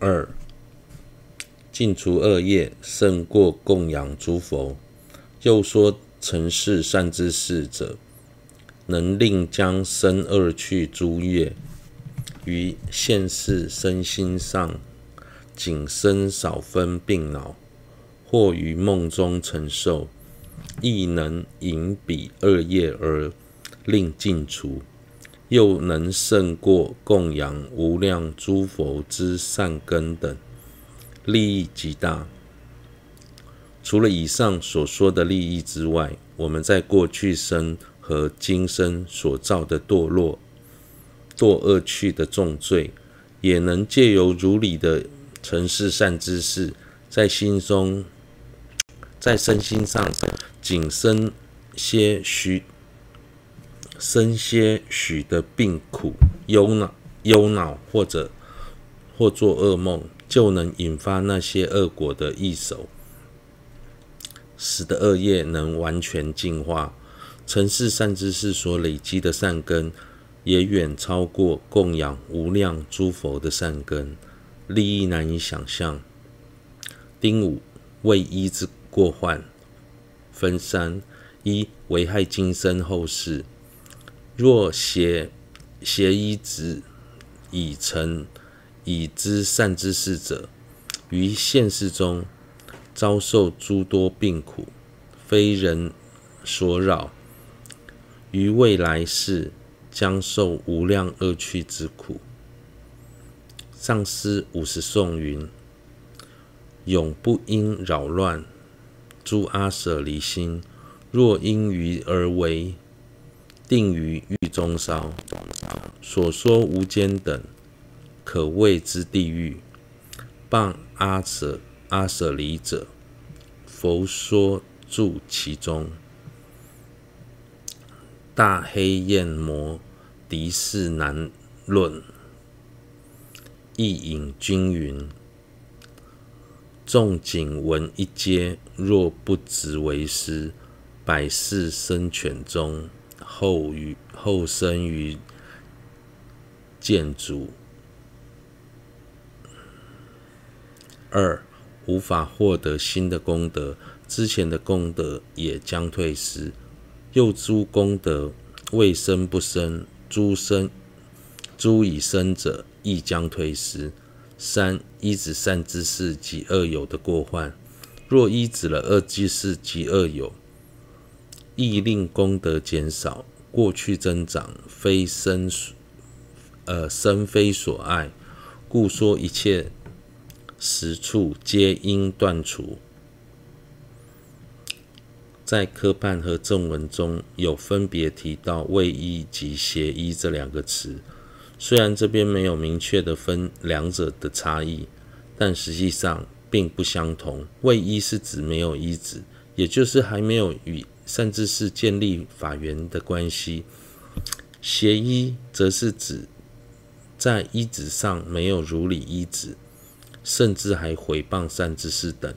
二、尽除恶业，胜过供养诸佛。又说，成事善知识者，能令将生恶去诸业，于现世身心上，仅生少分病恼，或于梦中承受，亦能引彼恶业而令尽除。又能胜过供养无量诸佛之善根等，利益极大。除了以上所说的利益之外，我们在过去生和今生所造的堕落、堕恶趣的重罪，也能借由如理的成事善知识，在心中、在身心上，仅生些许。生些许的病苦、忧恼、忧恼，或者或做噩梦，就能引发那些恶果的一手，使得恶业能完全净化。成事善知识所累积的善根，也远超过供养无量诸佛的善根，利益难以想象。丁五，为依之过患分三：一、危害今生后世。若邪邪依止已成已知善知识者，于现世中遭受诸多病苦，非人所扰；于未来世将受无量恶趣之苦。上师五十颂云：永不应扰乱诸阿舍离心，若因于而为。定于狱中烧，所说无间等，可谓之地狱。谤阿舍阿舍离者，佛说住其中。大黑焰摩敌释难论，亦引经云：众景闻一阶，若不执为师，百世生犬中。后于后生于建筑。二无法获得新的功德，之前的功德也将退失。又诸功德未生不生，诸生诸已生者亦将退失。三依止善知识及恶友的过患，若依止了恶知识及恶友，亦令功德减少，过去增长，非生呃生非所爱，故说一切实处皆应断除。在科判和正文中有分别提到为依及邪依这两个词，虽然这边没有明确的分两者的差异，但实际上并不相同。为依是指没有依止，也就是还没有与善知识建立法缘的关系，邪依则是指在依止上没有如理依止，甚至还毁谤善知识等。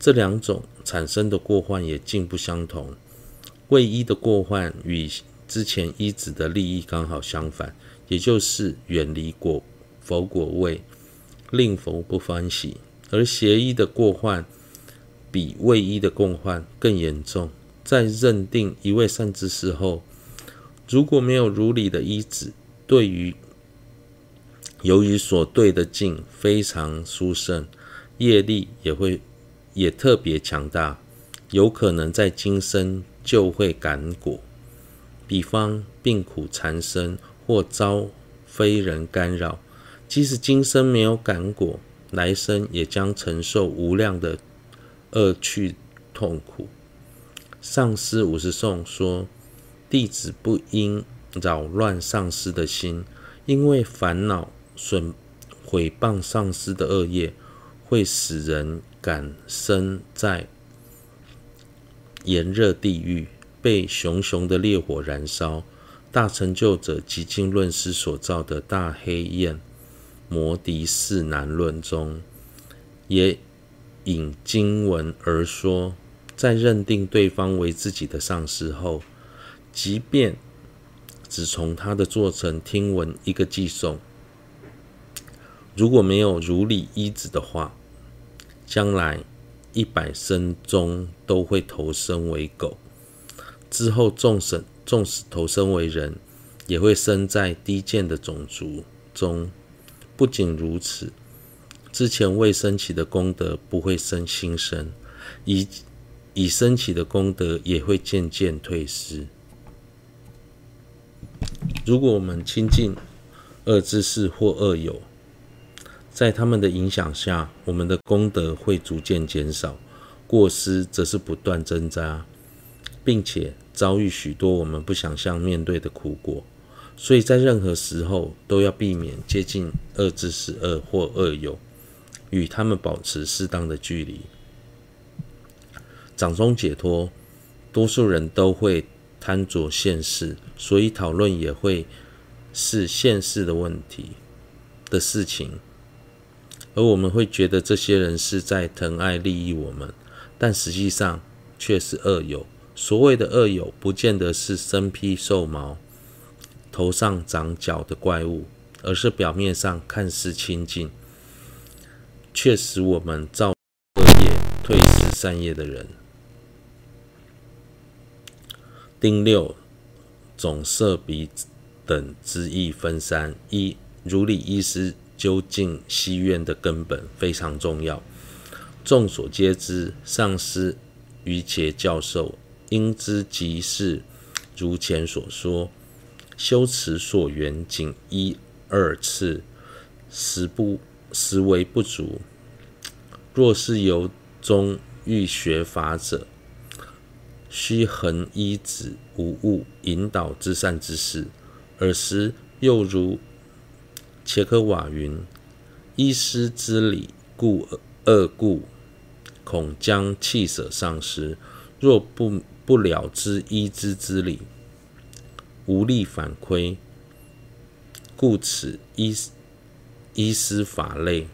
这两种产生的过患也尽不相同。为依的过患与之前依止的利益刚好相反，也就是远离果佛果位，令佛不欢喜；而邪依的过患比为依的共患更严重。在认定一位善知识后，如果没有如理的依止，对于由于所对的境非常殊胜，业力也会也特别强大，有可能在今生就会感果。比方病苦缠身或遭非人干扰，即使今生没有感果，来生也将承受无量的恶趣痛苦。上师五十颂说：“弟子不应扰乱上师的心，因为烦恼损毁谤上师的恶业，会使人感生在炎热地狱，被熊熊的烈火燃烧。大成就者极尽论师所造的大黑焰摩敌释难论中，也引经文而说。”在认定对方为自己的上司后，即便只从他的作成听闻一个寄送，如果没有如理医治的话，将来一百生中都会投生为狗，之后纵使纵使投生为人，也会生在低贱的种族中。不仅如此，之前未升起的功德不会生新生，以已升起的功德也会渐渐退失。如果我们亲近恶知识或恶友，在他们的影响下，我们的功德会逐渐减少，过失则是不断增加，并且遭遇许多我们不想象面对的苦果。所以在任何时候都要避免接近恶知识恶或恶友，与他们保持适当的距离。掌中解脱，多数人都会贪着现世，所以讨论也会是现世的问题的事情。而我们会觉得这些人是在疼爱利益我们，但实际上却是恶友。所谓的恶友，不见得是身披兽毛、头上长角的怪物，而是表面上看似亲近，却使我们造恶业、退失善业的人。丁六，总摄彼等之义分三：一、如理医师。究竟西院的根本非常重要。众所皆知，上师瑜伽教授应知即是如前所说，修持所缘仅一二次，实不实为不足。若是由中欲学法者，须恒依止无误引导至善之事。尔时又如。切可瓦云：“医师之理故恶故，恐将弃舍上师。若不不了知医师之理，无力反亏。故此医医师法类，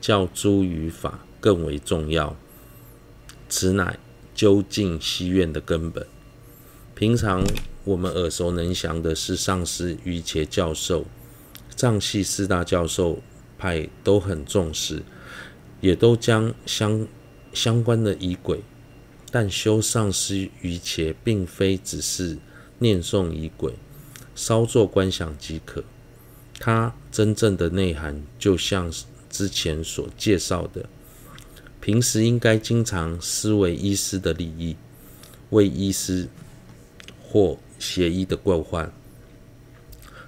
较诸于法更为重要。此乃究竟希愿的根本。平常我们耳熟能详的是上师瑜伽教授。”藏系四大教授派都很重视，也都将相相关的仪轨，但修上师瑜伽并非只是念诵仪轨，稍作观想即可。它真正的内涵，就像之前所介绍的，平时应该经常思维医师的利益，为医师或协医的过患。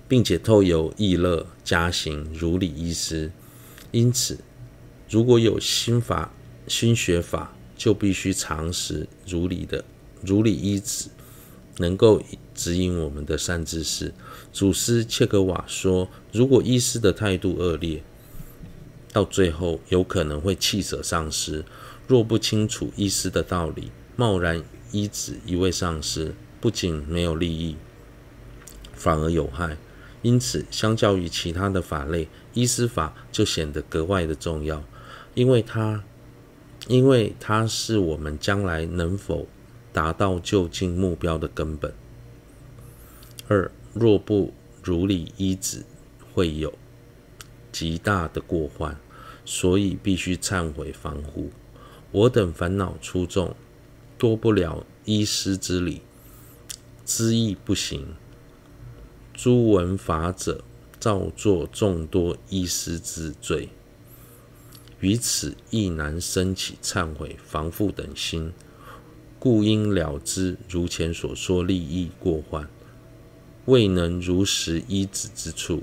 并且透由易乐加行如理医师，因此，如果有新法、新学法，就必须常时如理的如理依止，能够指引我们的善知识。祖师切格瓦说：“如果医师的态度恶劣，到最后有可能会弃舍上师。若不清楚医师的道理，贸然依止一位上师，不仅没有利益，反而有害。”因此，相较于其他的法类，医师法就显得格外的重要，因为它，因为它是我们将来能否达到究竟目标的根本。二，若不如理依止，会有极大的过患，所以必须忏悔防护。我等烦恼出众，多不了医师之理，知义不行。诸闻法者，造作众多医师之罪，于此亦难生起忏悔、防护等心，故应了知如前所说利益过患，未能如实依止之处，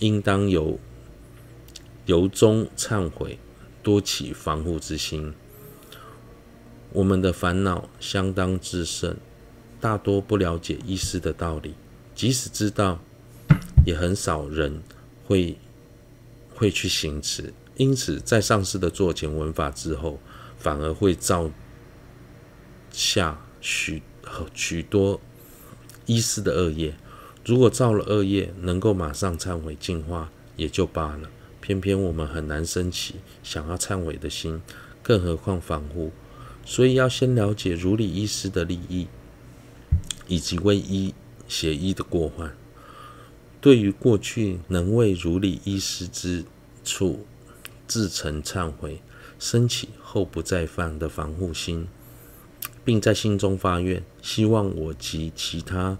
应当由由衷忏悔，多起防护之心。我们的烦恼相当之甚，大多不了解医师的道理。即使知道，也很少人会会去行持。因此，在上师的座前闻法之后，反而会造下许许多医师的恶业。如果造了恶业，能够马上忏悔净化也就罢了，偏偏我们很难升起想要忏悔的心，更何况防护。所以要先了解如理医师的利益，以及为医。协医的过患，对于过去能为如理依师之处，自诚忏悔，升起后不再犯的防护心，并在心中发愿，希望我及其他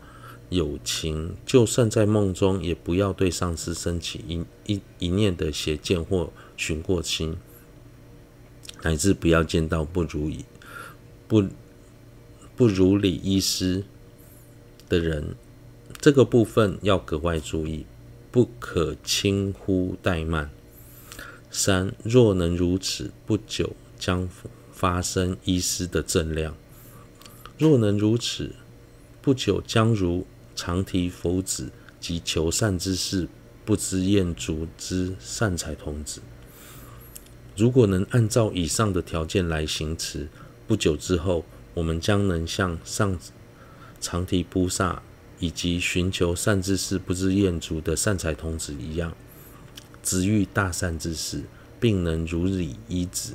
友情，就算在梦中，也不要对上师升起一一一念的邪见或寻过心，乃至不要见到不如意不不如理依师的人。这个部分要格外注意，不可轻忽怠慢。三，若能如此，不久将发生依师的正量；若能如此，不久将如常提佛子及求善之事不知厌足之善财童子。如果能按照以上的条件来行持，不久之后，我们将能像上常提菩萨。以及寻求善知识不知厌足的善财童子一样，直欲大善之事，并能如理依止。